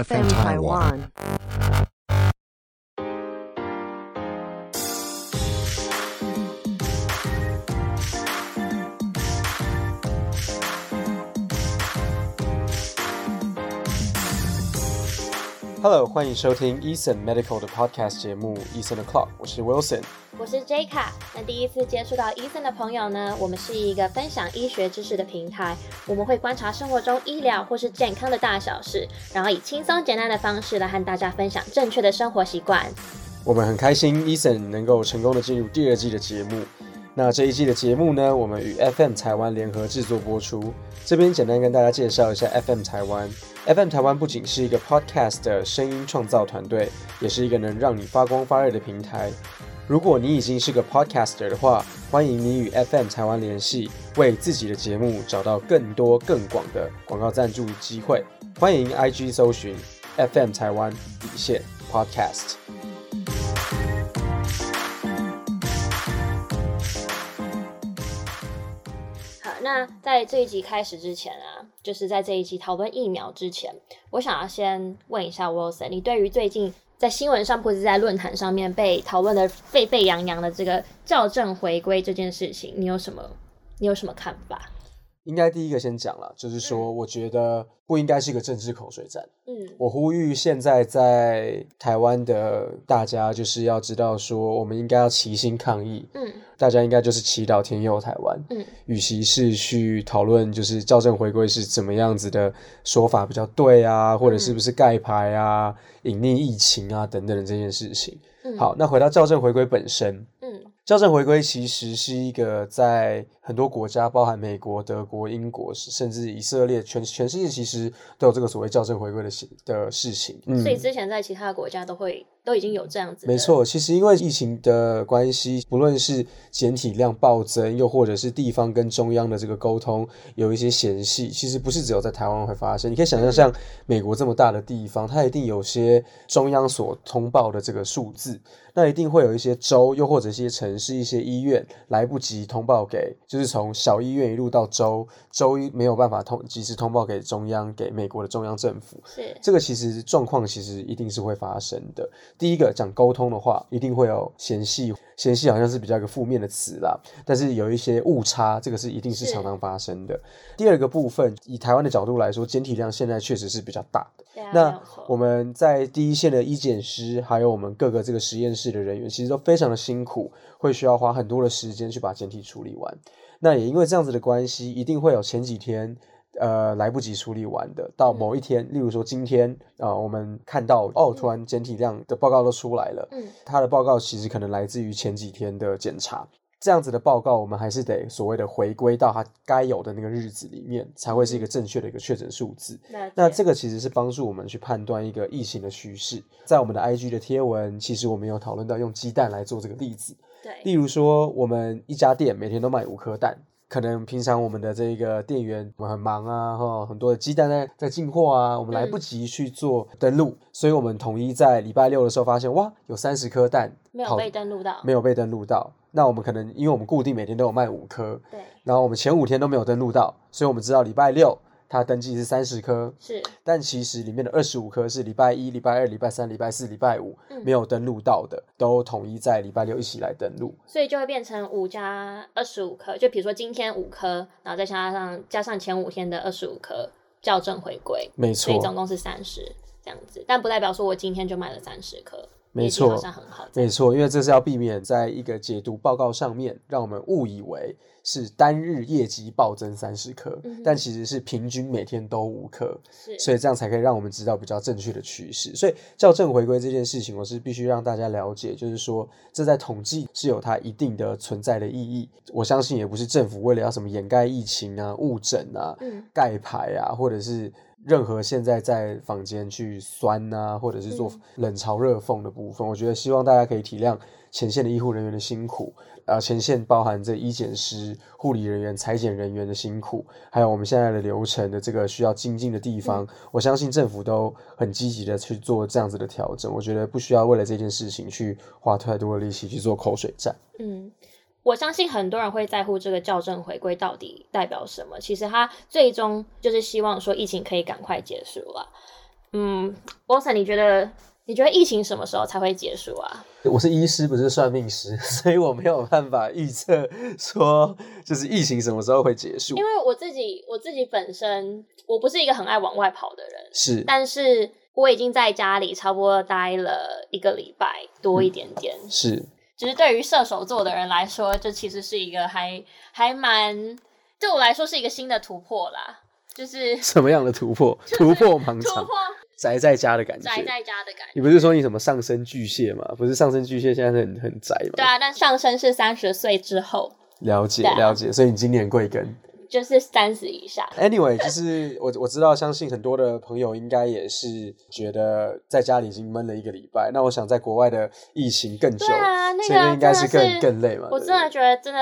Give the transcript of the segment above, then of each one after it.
FM Taiwan. Hello，欢迎收听 Eason Medical 的 Podcast 节目 Eason 的 Clock，我是 Wilson。我是 J 卡。那第一次接触到 Eason 的朋友呢？我们是一个分享医学知识的平台，我们会观察生活中医疗或是健康的大小事，然后以轻松简单的方式来和大家分享正确的生活习惯。我们很开心 Eason 能够成功的进入第二季的节目。那这一季的节目呢，我们与 FM 台湾联合制作播出。这边简单跟大家介绍一下 FM 台湾。FM 台湾不仅是一个 Podcast 的声音创造团队，也是一个能让你发光发热的平台。如果你已经是个 Podcaster 的话，欢迎你与 FM 台湾联系，为自己的节目找到更多更广的广告赞助机会。欢迎 IG 搜寻 FM 台湾底线 Podcast。那在这一集开始之前啊，就是在这一集讨论疫苗之前，我想要先问一下 Wilson，你对于最近在新闻上或者在论坛上面被讨论的沸沸扬扬的这个校正回归这件事情，你有什么你有什么看法？应该第一个先讲了，就是说，我觉得不应该是一个政治口水战。嗯，我呼吁现在在台湾的大家，就是要知道说，我们应该要齐心抗疫。嗯，大家应该就是祈祷天佑台湾。嗯，与其是去讨论就是校正回归是怎么样子的说法比较对啊，或者是不是盖牌啊、隐匿疫情啊等等的这件事情。嗯好，那回到校正回归本身。嗯校正回归其实是一个在很多国家，包含美国、德国、英国，甚至以色列，全全世界其实都有这个所谓校正回归的事的事情。嗯所以之前在其他的国家都会都已经有这样子，没。错，其实因为疫情的关系，不论是检体量暴增，又或者是地方跟中央的这个沟通有一些嫌隙，其实不是只有在台湾会发生。你可以想象，像美国这么大的地方，它一定有些中央所通报的这个数字，那一定会有一些州，又或者一些城市、一些医院来不及通报给，就是从小医院一路到州，州没有办法通及时通报给中央，给美国的中央政府。是这个其实状况其实一定是会发生的。第一个讲沟通的话，一定会有嫌隙，嫌隙好像是比较一个负面的词啦，但是有一些误差，这个是一定是是常常发生的。第二个部分，以台湾的角度来说，检体量现在确实是比较大的。对啊，那我们在第一线的医检师，还有我们各个这个实验室的人员，其实都非常的辛苦，会需要花很多的时间去把检体处理完。那也因为这样子的关系，一定会有前几天呃来不及处理完的，到某一天，例如说今天啊、呃我们看到哦，突然检体量的报告都出来了，嗯它的报告其实可能来自于前几天的检查。这样子的报告，我们还是得所谓的回归到它该有的那个日子里面，才会是一个正确的一个确诊数字。那这个其实是帮助我们去判断一个疫情的趋势。在我们的 IG 的贴文，其实我们有讨论到用鸡蛋来做这个例子。例如说，我们一家店每天都卖五颗蛋，可能平常我们的这个店员我们很忙啊，哈，很多的鸡蛋在在进货啊，我们来不及去做登录，所以我们统一在礼拜六的时候发现，哇，有三十颗蛋没有被登录到，没有被登录到。那我们可能因为我们固定每天都有卖五颗，对然后我们前五天都没有登录到，所以我们知道礼拜六它登记是三十颗，是。但其实里面的二十五颗是礼拜一、礼拜二、礼拜三、礼拜四、礼拜五嗯。没有登录到的，都统一在礼拜六一起来登录。所以就会变成五加二十五颗，就比如说今天五颗，然后再加上加上前五天的二十五颗校正回归，没错，所以总共是三十这样子，但不代表说我今天就卖了三十颗，没错没错，因为这是要避免在一个解读报告上面，让我们误以为是单日业绩暴增三十颗，嗯但其实是平均每天都五颗。所以这样才可以让我们知道比较正确的趋势。所以校正回归这件事情，我是必须让大家了解，就是说这在统计是有它一定的存在的意义。我相信也不是政府为了要什么掩盖疫情啊、误诊啊、嗯盖牌啊，或者是任何现在在坊间去酸啊，或者是做嗯冷嘲热讽的部分。我觉得希望大家可以体谅前线的医护人员的辛苦。呃，前线包含这医检师、护理人员、裁剪人员的辛苦，还有我们现在的流程的这个需要精进的地方，我相信政府都很积极的去做这样子的调整。我觉得不需要为了这件事情去花太多的力气去做口水战。嗯，我相信很多人会在乎这个校正回归到底代表什么。其实他最终就是希望说疫情可以赶快结束了。嗯，Wilson，你觉得你觉得疫情什么时候才会结束啊？我是医师，不是算命师，所以我没有办法预测说就是疫情什么时候会结束因。为我自己我自己本身我不是一个很爱往外跑的人，是，但是我已经在家里差不多待了一个礼拜多一点点。是，只是对于射手座的人来说，这其实是一个还还蛮对我来说是一个新的突破啦，就是什么样的突破？突破盲场，突破宅在家的感觉。宅在家的感觉。你不是说你什么上升巨蟹吗？不是上升巨蟹现在是很很宅吗？对啊，但上升是三十岁之后，了解啊了解，所以你今年贵庚就是三十以下。？Anyway，就是我我知道，相信很多的朋友应该也是觉得在家里已经闷了一个礼拜。那我想在国外的疫情更久，对啊，那所以那个应该是更是更累嘛。我真的觉得真的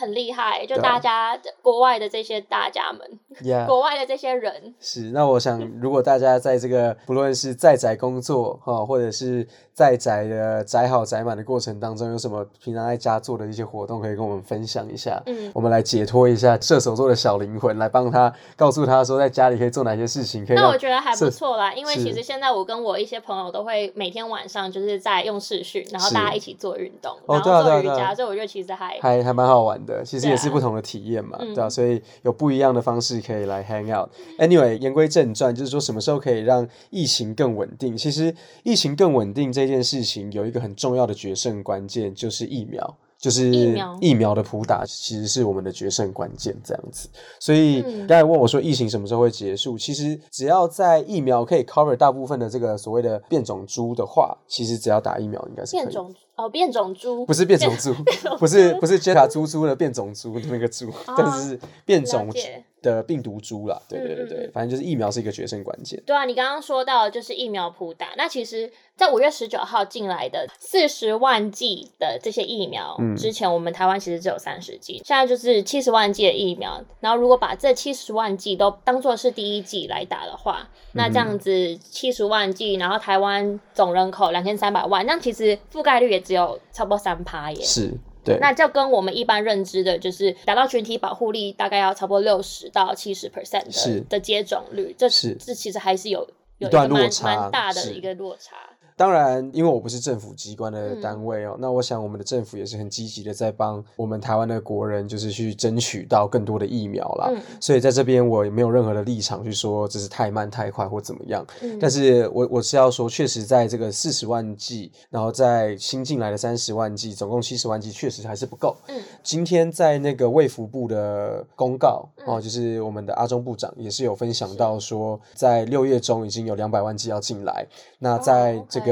很厉害，就大家国外的这些大家们，Yeah 国外的这些人，是，那我想，如果大家在这个不论是在宅工作哈，或者是在宅的宅好宅满的过程当中，有什么平常在家做的一些活动，可以跟我们分享一下。嗯，我们来解脱一下射手座的小灵魂，来帮他告诉他说，在家里可以做哪些事情，可以那我觉得还不错啦，因为其实现在我跟我一些朋友都会每天晚上就是在用视讯，然后大家一起做运动，哦然后做瑜伽，所以我觉得其实还还还蛮好玩的，其实也是不同的体验嘛，嗯对啊，所以有不一样的方式可以来 hang out。Anyway，言归正传，就是说什么时候可以让疫情更稳定？其实疫情更稳定这件事情有一个很重要的决胜关键，就是疫苗。就是疫苗的普打，其实是我们的决胜关键，这样子。所以嗯刚才问我说疫情什么时候会结束？其实只要在疫苗可以 cover 大部分的这个所谓的变种株的话，其实只要打疫苗应该是变种哦，变种猪不是变种猪，不是不是杰卡猪猪的变种猪的那个猪，但是是变种的病毒猪啦。对对对对，嗯反正就是疫苗是一个决胜关键。对啊，你刚刚说到就是疫苗普打，那其实，在五月十九号进来的四十万剂的这些疫苗，嗯之前我们台湾其实只有三十剂，现在就是七十万剂的疫苗。然后如果把这七十万剂都当做是第一剂来打的话，那这样子七十万剂，然后台湾总人口两千三百万，那其实覆盖率也只有差不多三趴耶。是，对，那就跟我们一般认知的，就是达到群体保护力，大概要差不多六十到七十 percent 的的接种率，这是这其实还是有有一个蛮蛮大的一个落差。当然，因为我不是政府机关的嗯单位哦，那我想我们的政府也是很积极的在帮我们台湾的国人，就是去争取到更多的疫苗啦。嗯所以在这边我也没有任何的立场去说这是太慢太快或怎么样。嗯但是我我是要说，确实在这个四十万剂，然后在新进来的三十万剂，总共七十万剂，确实还是不够。嗯今天在那个卫福部的公告、嗯哦，就是我们的阿中部长也是有分享到说，在六月中已经有两百万剂要进来，那在这个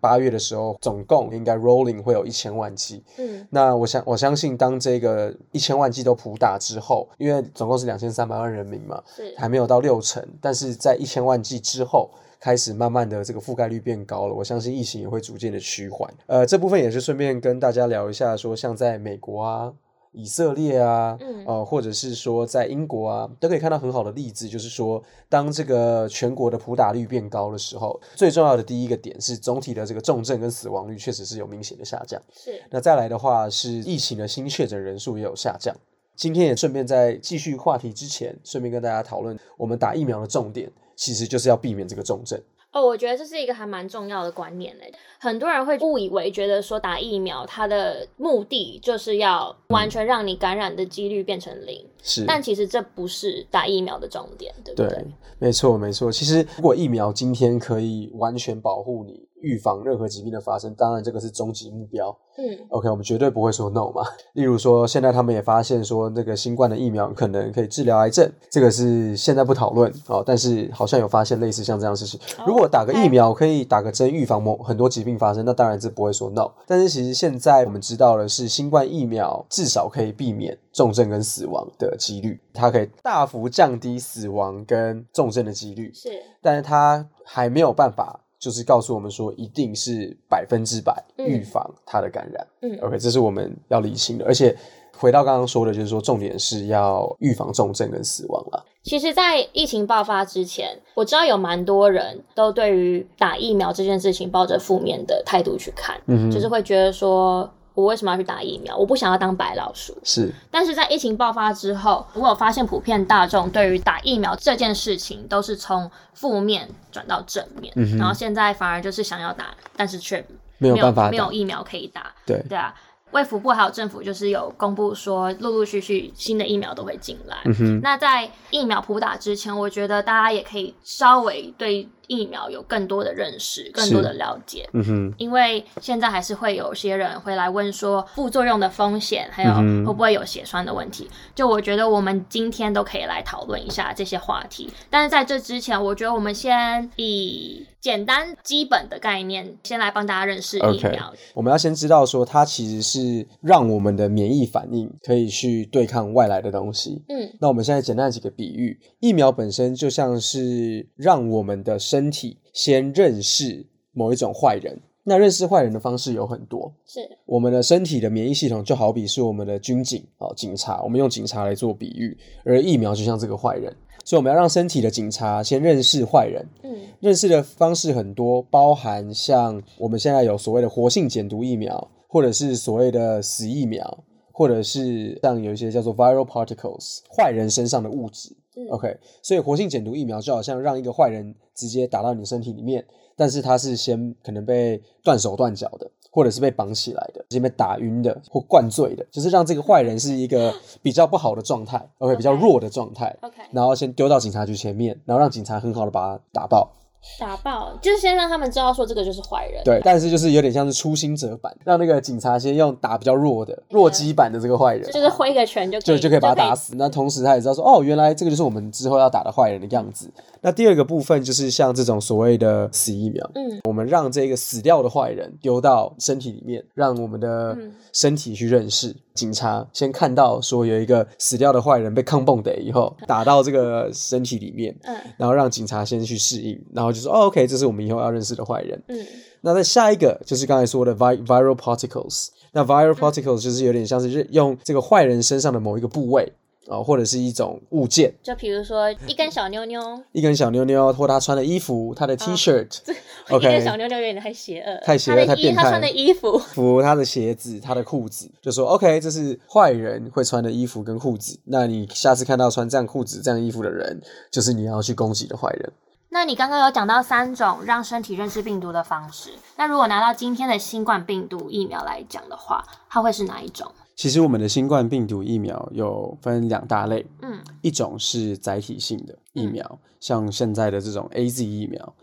八月的时候，总共应该 rolling 会有一千万剂。嗯那我相我相信，当这个一千万剂都普打之后，因为总共是两千三百万人民嘛，是还没有到六成，但是在一千万剂之后，开始慢慢的这个覆盖率变高了，我相信疫情也会逐渐的趋缓。呃，这部分也是顺便跟大家聊一下，说像在美国啊。以色列啊，嗯呃，或者是说在英国啊，都可以看到很好的例子，就是说，当这个全国的普打率变高的时候，最重要的第一个点是总体的这个重症跟死亡率确实是有明显的下降。是那再来的话是疫情的新确诊人数也有下降。今天也顺便在继续话题之前，顺便跟大家讨论，我们打疫苗的重点其实就是要避免这个重症。哦，我觉得这是一个还蛮重要的观念嘞。很多人会误以为觉得说打疫苗它的目的就是要完全让你感染的几率变成零，是，但其实这不是打疫苗的重点，对不对对？，没错没错。其实如果疫苗今天可以完全保护你，预防任何疾病的发生，当然这个是终极目标。嗯 OK，我们绝对不会说 no 嘛。例如说，现在他们也发现说，那个新冠的疫苗可能可以治疗癌症，这个是现在不讨论哦，但是好像有发现类似像这样的事情。如果打个疫苗可以打个针预防某很多疾病发生，那当然这不会说 no。但是其实现在我们知道的是，新冠疫苗至少可以避免重症跟死亡的几率，它可以大幅降低死亡跟重症的几率。是但是它还没有办法，就是告诉我们说一定是百分之百嗯预防它的感染。嗯 OK，这是我们要理清的。而且回到刚刚说的，就是说重点是要预防重症跟死亡了。其实，在疫情爆发之前，我知道有蛮多人都对于打疫苗这件事情抱着负面的态度去看，嗯就是会觉得说，我为什么要去打疫苗？我不想要当白老鼠。是但是在疫情爆发之后，我有发现普遍大众对于打疫苗这件事情都是从负面转到正面，然后现在反而就是想要打，但是却没有办法没有疫苗可以打。对对啊，卫福部还有政府就是有公布说，陆陆续续新的疫苗都会进来。那在疫苗普打之前，我觉得大家也可以稍微对疫苗有更多的认识，更多的了解。嗯哼，因为现在还是会有些人会来问说副作用的风险，还有嗯会不会有血栓的问题。就我觉得我们今天都可以来讨论一下这些话题。但是在这之前，我觉得我们先以简单基本的概念，先来帮大家认识疫苗。我们要先知道说，它其实是让我们的免疫反应可以去对抗外来的东西。嗯那我们现在简单的几个比喻，疫苗本身就像是让我们的身体先认识某一种坏人。那认识坏人的方式有很多，是我们的身体的免疫系统就好比是我们的军警哦，警察，我们用警察来做比喻，而疫苗就像这个坏人，所以我们要让身体的警察先认识坏人。嗯认识的方式很多，包含像我们现在有所谓的活性减毒疫苗，或者是所谓的死疫苗，或者是像有一些叫做 viral particles 坏人身上的物质。嗯 OK，所以活性减毒疫苗就好像让一个坏人直接打到你身体里面，但是他是先可能被断手断脚的，或者是被绑起来的，直接被打晕的或灌醉的，就是让这个坏人是一个 比较不好的状态，OK，比较弱的状态。，OK，然后先丢到警察局前面，然后让警察很好的把他打爆。打爆就是先让他们知道说这个就是坏人。对，但是就是有点像是初心者版，让那个警察先用打比较弱的弱鸡版的这个坏人，就是挥个拳就可以就就可以把他打死。那同时他也知道说，哦，原来这个就是我们之后要打的坏人的样子。那第二个部分就是像这种所谓的死疫苗，嗯，我们让这个死掉的坏人丢到身体里面，让我们的嗯身体去认识。警察先看到说有一个死掉的坏人被抗蹦的以后打到这个身体里面，嗯然后让警察先去适应，然后就说，哦，OK，这是我们以后要认识的坏人。嗯那在下一个就是刚才说的 vi viral particles。那 viral particles 就是有点像是用这个坏人身上的某一个部位啊、或者是一种物件，就比如说一根小妞妞，一根小妞妞，或他穿的衣服，他的 T 恤、一根小妞妞有点太邪恶，太邪恶太变态他穿的衣服，服、他的鞋子、他的裤子，就说 OK，这是坏人会穿的衣服跟裤子。那你下次看到穿这样裤子、这样衣服的人，就是你要去攻击的坏人。那你刚刚有讲到三种让身体认识病毒的方式，那如果拿到今天的新冠病毒疫苗来讲的话，它会是哪一种？其实我们的新冠病毒疫苗有分两大类，嗯一种是载体性的疫苗，像现在的这种 A Z 疫苗。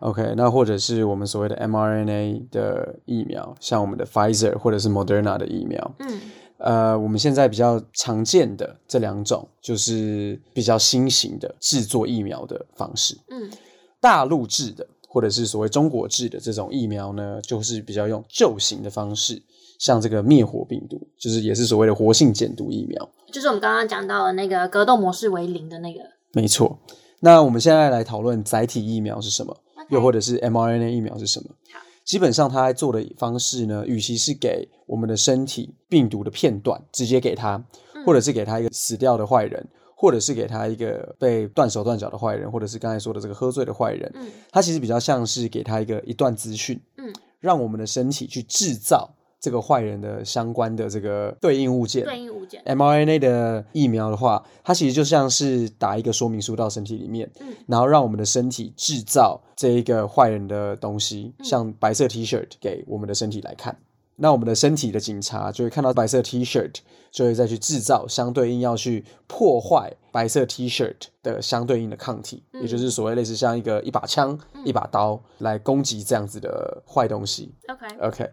，OK，OK，那或者是我们所谓的 mRNA 的疫苗，像我们的 Pfizer 或者是 Moderna 的疫苗。嗯呃，我们现在比较常见的这两种，就是比较新型的制作疫苗的方式。嗯大陆制的或者是所谓中国制的这种疫苗呢，就是比较用旧型的方式，像这个灭活病毒，就是也是所谓的活性减毒疫苗。就是我们刚刚讲到的那个格斗模式为零的那个，没错。那我们现在来讨论载体疫苗是什么又或者是 mRNA 疫苗是什么好？基本上，它在做的方式呢，与其是给我们的身体病毒的片段直接给它，嗯或者是给他一个死掉的坏人，或者是给他一个被断手断脚的坏人，或者是刚才说的这个喝醉的坏人，嗯它其实比较像是给他一个一段资讯，嗯，让我们的身体去制造这个坏人的相关的这个对应物件，对应物件，mRNA 的疫苗的话，它其实就像是打一个说明书到身体里面，嗯然后让我们的身体制造这一个坏人的东西，嗯像白色 T 恤给我们的身体来看。那我们的身体的警察就会看到白色 T 恤，就会再去制造相对应要去破坏白色 T 恤的相对应的抗体，嗯也就是所谓类似像一个一把枪、一把刀来攻击这样子的坏东西。，OK，OK，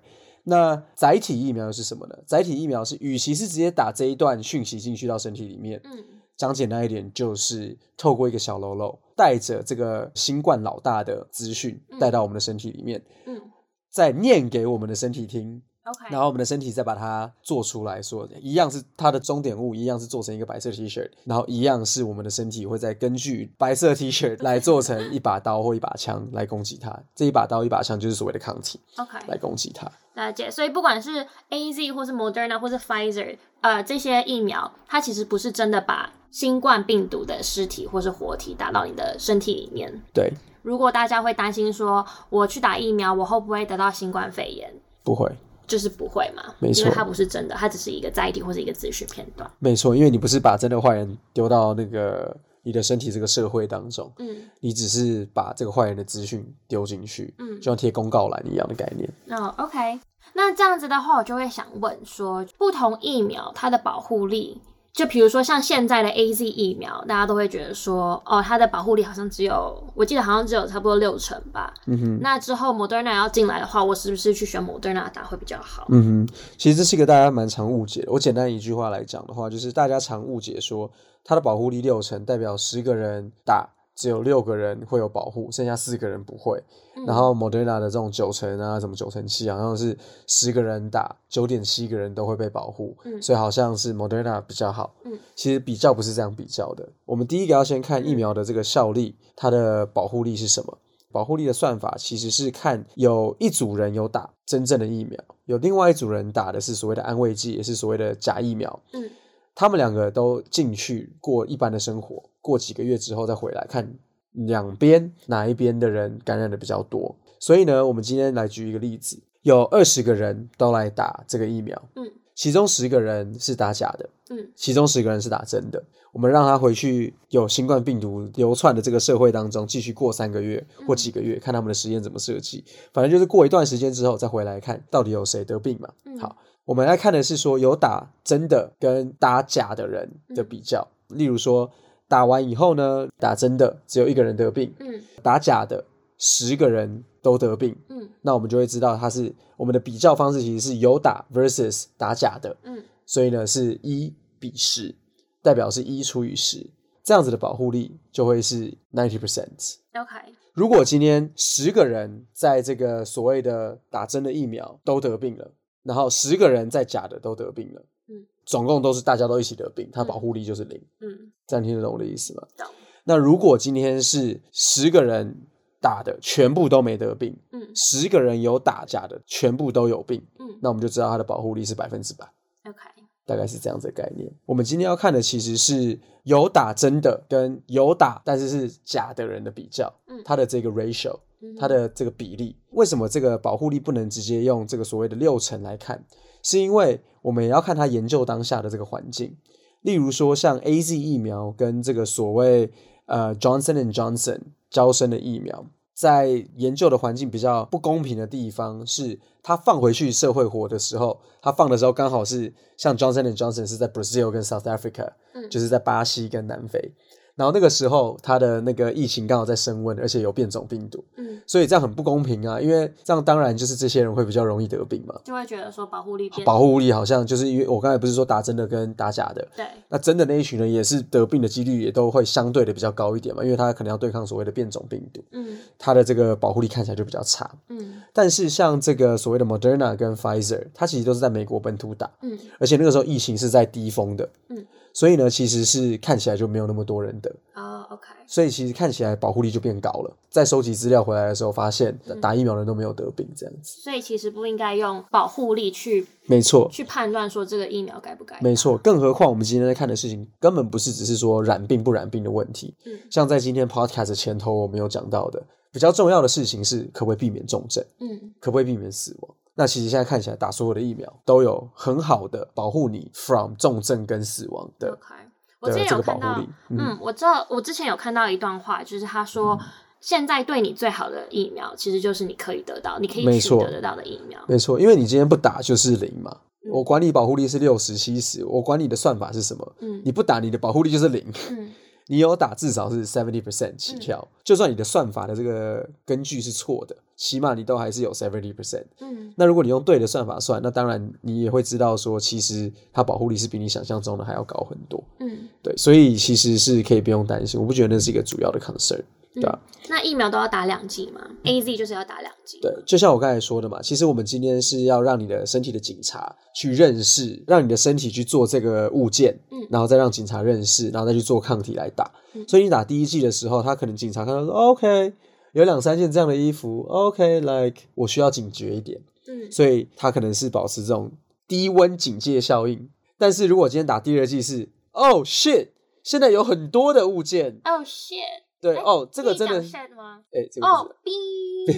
那载体疫苗是什么呢？载体疫苗是，与其是直接打这一段讯息进去到身体里面，嗯。讲简单一点，就是透过一个小喽啰，带着这个新冠老大的资讯带到我们的身体里面，嗯。再念给我们的身体听，，OK，然后我们的身体再把它做出来说，一样是它的终点物，一样是做成一个白色 T 恤，然后一样是我们的身体会再根据白色 T 恤来做成一把刀或一把枪来攻击它。这一把刀一把枪就是所谓的抗体 OK，来攻击它。了解。所以不管是 A Z 或是 Moderna 或是 Pfizer，呃，这些疫苗，它其实不是真的把新冠病毒的尸体或是活体打到你的身体里面。对，如果大家会担心说，我去打疫苗，我会不会得到新冠肺炎？不会。就是不会嘛，没错因为它不是真的，它只是一个载体或者一个资讯片段。没错，因为你不是把真的坏人丢到那个你的身体这个社会当中，嗯，你只是把这个坏人的资讯丢进去，嗯就像贴公告栏一样的概念。那 OK，那这样子的话，我就会想问说，不同疫苗它的保护力，就比如说像现在的 A Z 疫苗，大家都会觉得说，哦，它的保护力好像只有，我记得好像只有差不多六成吧。嗯哼，那之后 Moderna 要进来的话，我是不是去选 Moderna 打会比较好？嗯哼，其实这是一个大家蛮常误解的。我简单一句话来讲的话，就是大家常误解说它的保护力六成，代表十个人打只有六个人会有保护，剩下四个人不会。嗯然后 Moderna 的这种九成啊，什么九成七，好像是十个人打九点七个人都会被保护，嗯所以好像是 Moderna 比较好。嗯，其实比较不是这样比较的。我们第一个要先看疫苗的这个效力，它的保护力是什么？保护力的算法其实是看有一组人有打真正的疫苗，有另外一组人打的是所谓的安慰剂，也是所谓的假疫苗。嗯，他们两个都进去过一般的生活，过几个月之后再回来看两边哪一边的人感染的比较多。所以呢，我们今天来举一个例子，有二十个人都来打这个疫苗，嗯其中十个人是打假的，嗯其中十个人是打真的。我们让他回去有新冠病毒流窜的这个社会当中，继续过三个月或几个月，看他们的实验怎么设计。反正就是过一段时间之后再回来看，到底有谁得病嘛。嗯好，我们来看的是说有打真的跟打假的人的比较。例如说，打完以后呢，打真的只有一个人得病，嗯打假的十个人都得病。嗯那我们就会知道它是我们的比较方式，其实是有打 versus 打假的。嗯所以呢是一比十，代表是一除以十，这样子的保护力就会是 ninety percent。，OK，如果今天十个人在这个所谓的打针的疫苗都得病了，然后十个人在假的都得病了，嗯，总共都是大家都一起得病，它保护力就是零。嗯这样听得懂我的意思吗？懂那如果今天是十个人打的全部都没得病，嗯十个人有打假的全部都有病，嗯那我们就知道它的保护力是百分之百。，OK，大概是这样子的概念。我们今天要看的其实是有打真的跟有打但是是假的人的比较，嗯它的这个 ratio，嗯它的这个比例。为什么这个保护力不能直接用这个所谓的六成来看？是因为我们也要看它研究当下的这个环境。例如说，像 A Z 疫苗跟这个所谓呃 Johnson and Johnson 交生的疫苗，在研究的环境比较不公平的地方是，它放回去社会活的时候，它放的时候刚好是像 Johnson and Johnson 是在 Brazil 跟 South Africa，嗯就是在巴西跟南非。然后那个时候，它的那个疫情刚好在升温，而且有变种病毒，嗯，所以这样很不公平啊！因为这样当然就是这些人会比较容易得病嘛。就会觉得说保护力变保护力好像就是因为我刚才不是说打真的跟打假的，对，那真的那一群人也是得病的几率也都会相对的比较高一点嘛，因为他可能要对抗所谓的变种病毒，嗯他的这个保护力看起来就比较差。嗯但是像这个所谓的 Moderna 跟 Pfizer，它其实都是在美国本土打，嗯而且那个时候疫情是在低峰的，嗯，所以呢，其实是看起来就没有那么多人的。啊，OK，所以其实看起来保护力就变高了。在收集资料回来的时候，发现嗯打疫苗的人都没有得病，这样子。所以其实不应该用保护力去没错，去判断说这个疫苗该不该，没错，更何况我们今天在看的事情，根本不是只是说染病不染病的问题。嗯像在今天 podcast 前头我们有讲到的，比较重要的事情是可不可以避免重症，嗯可不可以避免死亡。那其实现在看起来，打所有的疫苗都有很好的保护你 from 重症跟死亡的，OK。我之前的这个保有看到护力，。嗯，嗯，我知道，我之前有看到一段话，就是他说，现在对你最好的疫苗，其实就是你可以得到，你可以取得得到的疫苗。没错，因为你今天不打就是零嘛。嗯我管你保护力是六十、七十，我管你的算法是什么。嗯你不打，你的保护力就是零。嗯 你有打，至少是 seventy percent 起跳。就算你的算法的这个根据是错的，起码你都还是有 seventy percent。嗯那如果你用对的算法算，那当然你也会知道说，其实它保护力是比你想象中的还要高很多。嗯，对，所以其实是可以不用担心，我不觉得那是一个主要的 concern，对吧、那疫苗都要打两剂吗？A Z 就是要打两剂。对，就像我刚才说的嘛，其实我们今天是要让你的身体的警察去认识，让你的身体去做这个物件，嗯然后再让警察认识，然后再去做抗体来打。嗯所以你打第一剂的时候，他可能警察看到说，OK，有两三件这样的衣服，OK，like、我需要警觉一点，嗯所以他可能是保持这种低温警戒效应。但是如果今天打第二剂是，Oh shit，现在有很多的物件，Oh shit！对，哎哦，这个真的吗？哎、这个哦是，，B，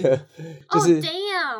就是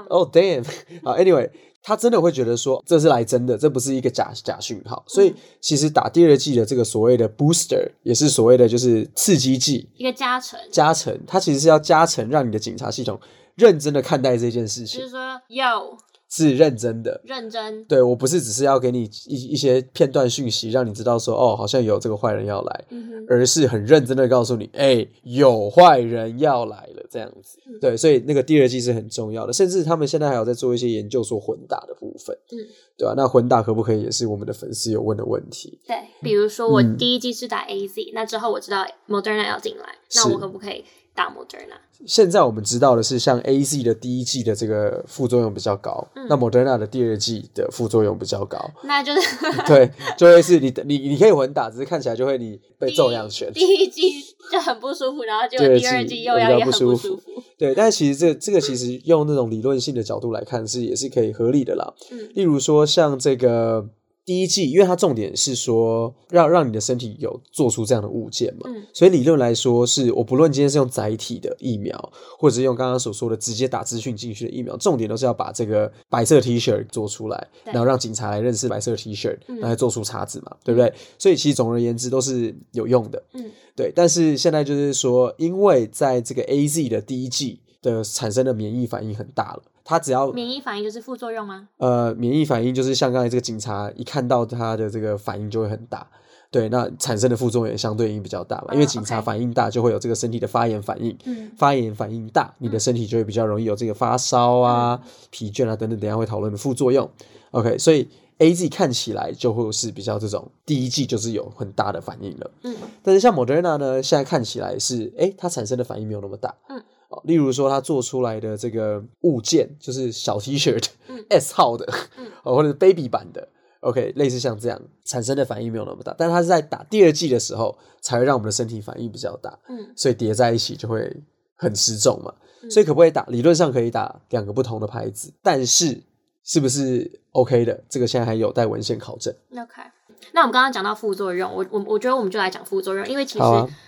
哦，damn，damn，哦、damn，好，anyway，他真的会觉得说这是来真的，这不是一个假假讯号。所以其实打第二季的这个所谓的 booster，也是所谓的就是刺激剂一个加成，加成，它其实是要加成，让你的警察系统认真的看待这件事情。就是，说 yo 是认真的。认真，对我不是只是要给你一一些片段讯息，让你知道说哦，好像有这个坏人要来，嗯，而是很认真的告诉你，哎、有坏人要来了，这样子。嗯。对，所以那个第二季是很重要的，甚至他们现在还有在做一些研究，说混打的部分，嗯，对吧、那混打可不可以也是我们的粉丝有问的问题。对，比如说我嗯。第一季是打 A Z，、那之后我知道 Moderna 要进来，那我可不可以打 Moderna？现在我们知道的是，像 A Z 的第一季的这个副作用比较高，嗯那 Moderna 的第二季的副作用比较高，那就是 对，就会是你你你可以混打，只是看起来就会你被揍两拳。第一季就很不舒服，然后结果第二季季又要也很不舒服。对，但是其实这这个其实用那种理论性的角度来看是也是可以合理的啦。嗯例如说像这个第一季，因为它重点是说让让你的身体有做出这样的物件嘛，嗯。所以理论来说是我不论今天是用载体的疫苗，或者是用刚刚所说的直接打资讯进去的疫苗，重点都是要把这个白色 T 恤做出来，然后让警察来认识白色 T 恤，嗯。然后做出叉子嘛，对不对？所以其实总而言之都是有用的。嗯。对，但是现在就是说，因为在这个 A Z 的第一季的产生的免疫反应很大了，它只要免疫反应就是副作用吗？呃免疫反应就是像刚才这个警察一看到他的这个反应就会很大，对，那产生的副作用也相对应比较大嘛，因为哦警察反应大就会有这个身体的发炎反应，嗯发炎反应大，你的身体就会比较容易有这个发烧啊、疲倦啊等等，等一下会讨论的副作用。OK，所以 A Z 看起来就会是比较这种第一季就是有很大的反应了。嗯但是像 Moderna 呢，现在看起来是，诶，它产生的反应没有那么大。嗯，哦，例如说他做出来的这个物件，就是小 T 恤嗯 S 号的，嗯 哦，或者是 Baby 版的，OK，类似像这样产生的反应没有那么大，但它是在打第二季的时候，才会让我们的身体反应比较大，嗯所以叠在一起就会很失重嘛。嗯所以可不可以打？理论上可以打两个不同的牌子，但是是不是 OK 的？这个现在还有待文献考证。，OK。那我们刚刚讲到副作用，我我我觉得我们就来讲副作用，因为其实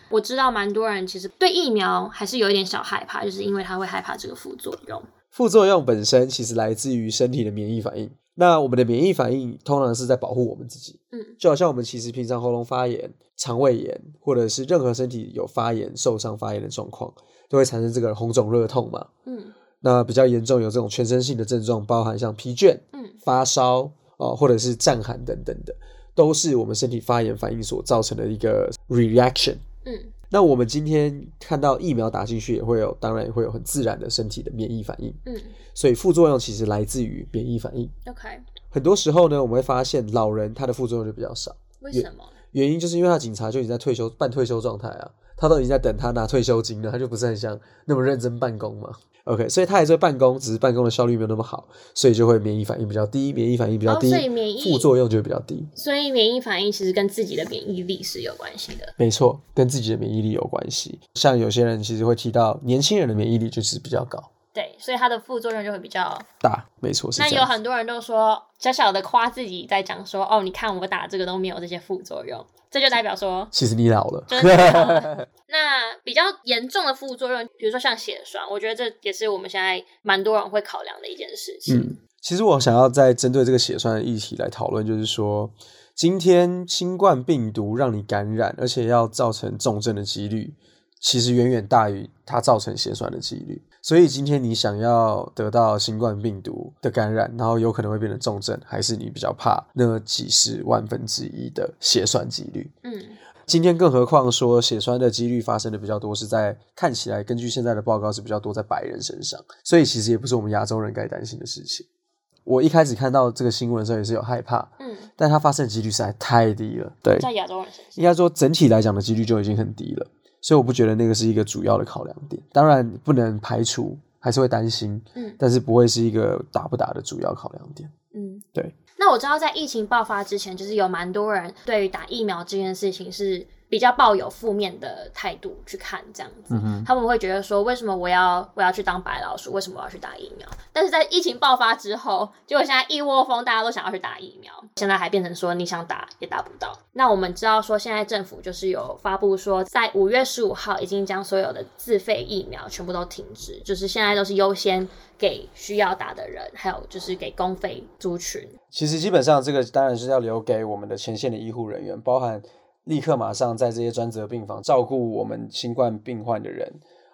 我知道蛮多人其实对疫苗还是有一点小害怕，就是因为他会害怕这个副作用。副作用本身其实来自于身体的免疫反应。那我们的免疫反应通常是在保护我们自己，嗯就好像我们其实平常喉咙发炎、肠胃炎，或者是任何身体有发炎、受伤、发炎的状况，都会产生这个红肿热痛嘛。嗯那比较严重有这种全身性的症状，包含像疲倦、嗯发烧哦，或者是战寒等等的，都是我们身体发炎反应所造成的一个 reaction。嗯那我们今天看到疫苗打进去，也会有，当然也会有很自然的身体的免疫反应。嗯所以副作用其实来自于免疫反应。，OK。很多时候呢，我们会发现老人他的副作用就比较少，为什么？原因就是因为他警察就已经在退休半退休状态啊，他都已经在等他拿退休金了，他就不是很想那么认真办公嘛。OK，所以他还是会办公，只是办公的效率没有那么好，所以就会免疫反应比较低，免疫反应比较哦低，所以免疫副作用就会比较低。所以免疫反应其实跟自己的免疫力是有关系的。没错，跟自己的免疫力有关系。像有些人其实会提到，年轻人的免疫力就是比较高对，所以它的副作用就会比较。大，没错那。有很多人都说小小的夸自己，在讲说哦，你看我打这个都没有这些副作用，这就代表说其实你老了。那比较严重的副作用，比如说像血栓，我觉得这也是我们现在蛮多人会考量的一件事情。嗯，其实我想要再针对这个血栓的议题来讨论，就是说，今天新冠病毒让你感染，而且要造成重症的几率，其实远远大于它造成血栓的几率。所以今天你想要得到新冠病毒的感染，然后有可能会变成重症，还是你比较怕那几十万分之一的血栓几率？嗯今天更何况说血栓的几率发生的比较多，是在看起来根据现在的报告是比较多在白人身上，所以其实也不是我们亚洲人该担心的事情。我一开始看到这个新闻的时候也是有害怕，嗯，但它发生的几率实在太低了。对，在亚洲人身上，应该说整体来讲的几率就已经很低了，所以我不觉得那个是一个主要的考量点。当然不能排除，还是会担心，嗯但是不会是一个打不打的主要考量点。嗯，对。那我知道在疫情爆发之前，就是有蛮多人对于打疫苗这件事情是比较抱有负面的态度去看这样子，他们会觉得说，为什么我要我要去当白老鼠？为什么我要去打疫苗？但是在疫情爆发之后，结果现在一窝蜂大家都想要去打疫苗，现在还变成说你想打也打不到。那我们知道说，现在政府就是有发布说，在五月十五号已经将所有的自费疫苗全部都停止，就是现在都是优先给需要打的人，还有就是给公费族群。其实基本上这个当然是要留给我们的前线的医护人员，包含。立刻马上在这些专责病房照顾我们新冠病患的人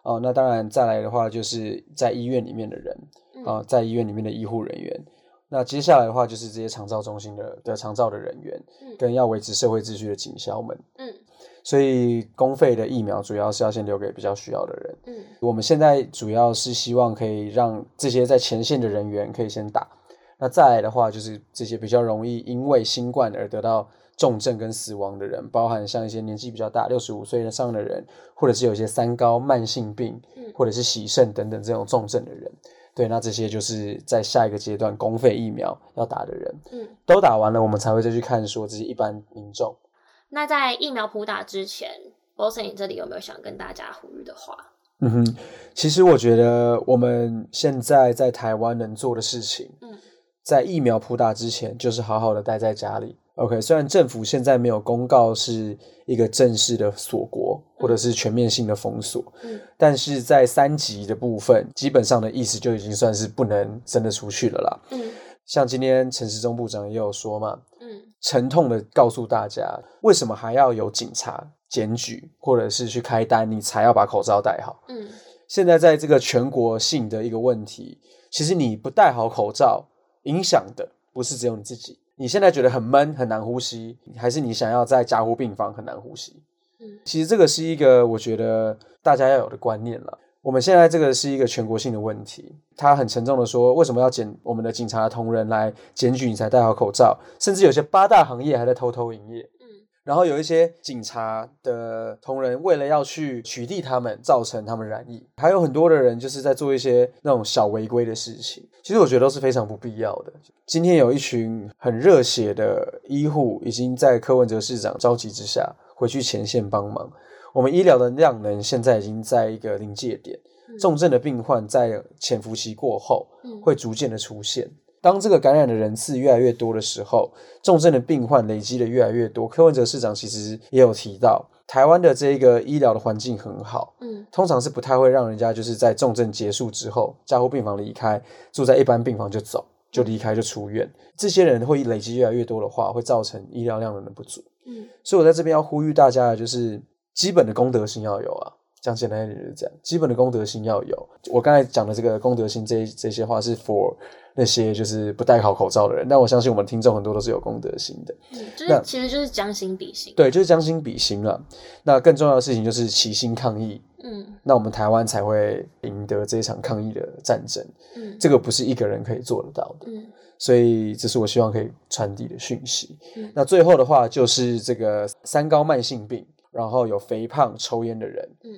哦，那当然再来的话就是在医院里面的人啊，在医院里面的医护人员。那接下来的话就是这些长照中心的的长照的人员，跟要维持社会秩序的警消们。嗯，所以公费的疫苗主要是要先留给比较需要的人。嗯，我们现在主要是希望可以让这些在前线的人员可以先打。那再来的话就是这些比较容易因为新冠而得到。重症跟死亡的人，包含像一些年纪比较大，六十五岁以上的人，或者是有一些三高、慢性病，或者是洗肾等等这种重症的人，对，那这些就是在下一个阶段公费疫苗要打的人，嗯，都打完了，我们才会再去看说这些一般民众。那在疫苗普打之前 o s 你这里有没有想跟大家呼吁的话？嗯哼，其实我觉得我们现在在台湾能做的事情，嗯，在疫苗普打之前，就是好好的待在家里。OK，虽然政府现在没有公告是一个正式的锁国或者是全面性的封锁，嗯，但是在三级的部分，基本上的意思就已经算是不能真的出去了啦。嗯，像今天陈时中部长也有说嘛，嗯，沉痛的告诉大家，为什么还要有警察检举或者是去开单，你才要把口罩戴好？嗯，现在在这个全国性的一个问题，其实你不戴好口罩，影响的不是只有你自己。你现在觉得很闷很难呼吸，还是你想要在加护病房很难呼吸？嗯，其实这个是一个我觉得大家要有的观念了。我们现在这个是一个全国性的问题，他很沉重的说，为什么要检我们的警察同仁来检举你才戴好口罩？甚至有些八大行业还在偷偷营业。然后有一些警察的同仁，为了要去取缔他们，造成他们染疫，还有很多的人就是在做一些那种小违规的事情。其实我觉得都是非常不必要的。今天有一群很热血的医护，已经在柯文哲市长召集之下回去前线帮忙。我们医疗的量能现在已经在一个临界点，重症的病患在潜伏期过后，会逐渐的出现。当这个感染的人次越来越多的时候，重症的病患累积的越来越多。柯文哲市长其实也有提到，台湾的这个医疗的环境很好，嗯，通常是不太会让人家就是在重症结束之后，加护病房离开，住在一般病房就走，就离开就出院。这些人会累积越来越多的话，会造成医疗量能的不足。嗯，所以我在这边要呼吁大家的就是基本的公德心要有啊，讲简单一点就是这样，基本的公德心要有。我刚才讲的这个公德心这这些话是 for。那些就是不戴好口罩的人，但我相信我们听众很多都是有公德心的。嗯，就是其实就是将心比心。对，就是将心比心了。那更重要的事情就是齐心抗疫。嗯，那我们台湾才会赢得这场抗疫的战争。嗯，这个不是一个人可以做得到的。嗯，所以这是我希望可以传递的讯息。嗯，那最后的话就是这个三高慢性病，然后有肥胖、抽烟的人。嗯，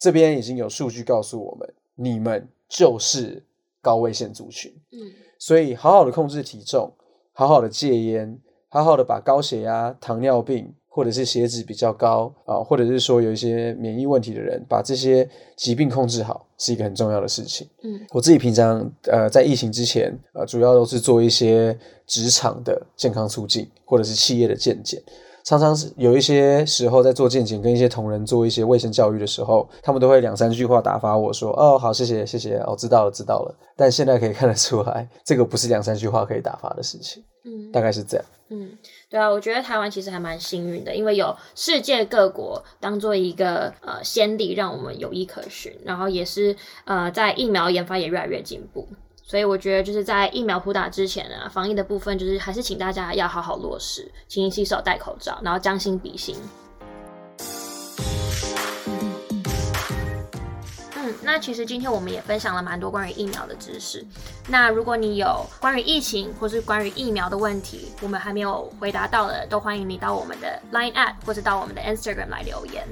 这边已经有数据告诉我们，你们就是。高危险族群，嗯，所以好好的控制体重，好好的戒烟，好好的把高血压、糖尿病或者是血脂比较高啊，或者是说有一些免疫问题的人，把这些疾病控制好，是一个很重要的事情。嗯，我自己平常呃在疫情之前，呃主要都是做一些职场的健康促进，或者是企业的健检。常常是有一些时候在做健检，跟一些同仁做一些卫生教育的时候，他们都会两三句话打发我说：“哦，好，谢谢，谢谢，哦，知道了，知道了。”但现在可以看得出来，这个不是两三句话可以打发的事情。嗯，大概是这样。嗯，对啊，我觉得台湾其实还蛮幸运的，因为有世界各国当做一个呃先例，让我们有依可循，然后也是呃在疫苗研发也越来越进步。所以我觉得就是在疫苗普打之前啊，防疫的部分就是还是请大家要好好落实，勤洗手、戴口罩，然后将心比心。嗯，那其实今天我们也分享了蛮多关于疫苗的知识。那如果你有关于疫情或是关于疫苗的问题，我们还没有回答到的，都欢迎你到我们的 Line App 或者到我们的 Instagram 来留言。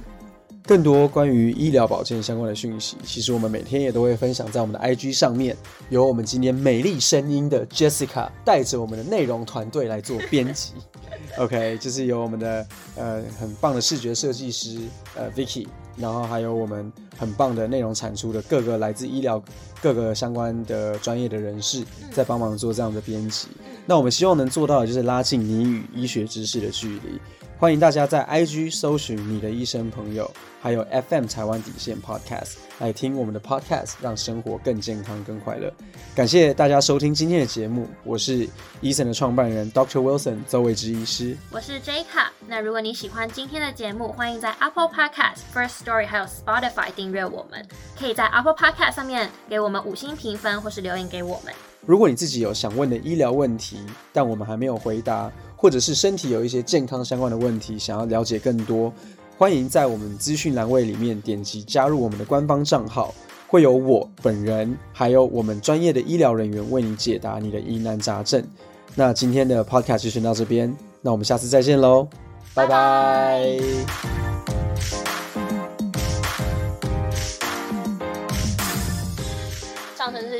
更多关于医疗保健相关的讯息，其实我们每天也都会分享在我们的 IG 上面。由我们今天美丽声音的 Jessica 带着我们的内容团队来做编辑。OK，就是由我们的呃很棒的视觉设计师呃 Vicky，然后还有我们很棒的内容产出的各个来自医疗各个相关的专业的人士，在帮忙做这样的编辑。那我们希望能做到的就是拉近你与医学知识的距离。欢迎大家在 IG 搜寻你的医生朋友，还有 FM 台湾底线 Podcast 来听我们的 Podcast，让生活更健康、更快乐。感谢大家收听今天的节目，我是医生的创办人 Dr. Wilson 周伟之医师，我是 J 卡。那如果你喜欢今天的节目，欢迎在 Apple Podcast、First Story 还有 Spotify 订阅我们，可以在 Apple Podcast 上面给我们五星评分，或是留言给我们。如果你自己有想问的医疗问题，但我们还没有回答。或者是身体有一些健康相关的问题，想要了解更多，欢迎在我们资讯栏位里面点击加入我们的官方账号，会有我本人还有我们专业的医疗人员为你解答你的疑难杂症。那今天的 podcast 就先到这边，那我们下次再见喽，拜拜。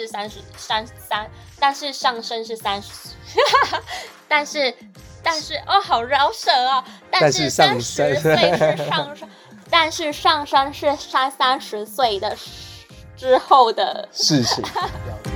三十三三，但是上升是三十，但是。但是哦，好饶舌啊！但是三十岁是上升，但是上升是三三十岁的之后的事情。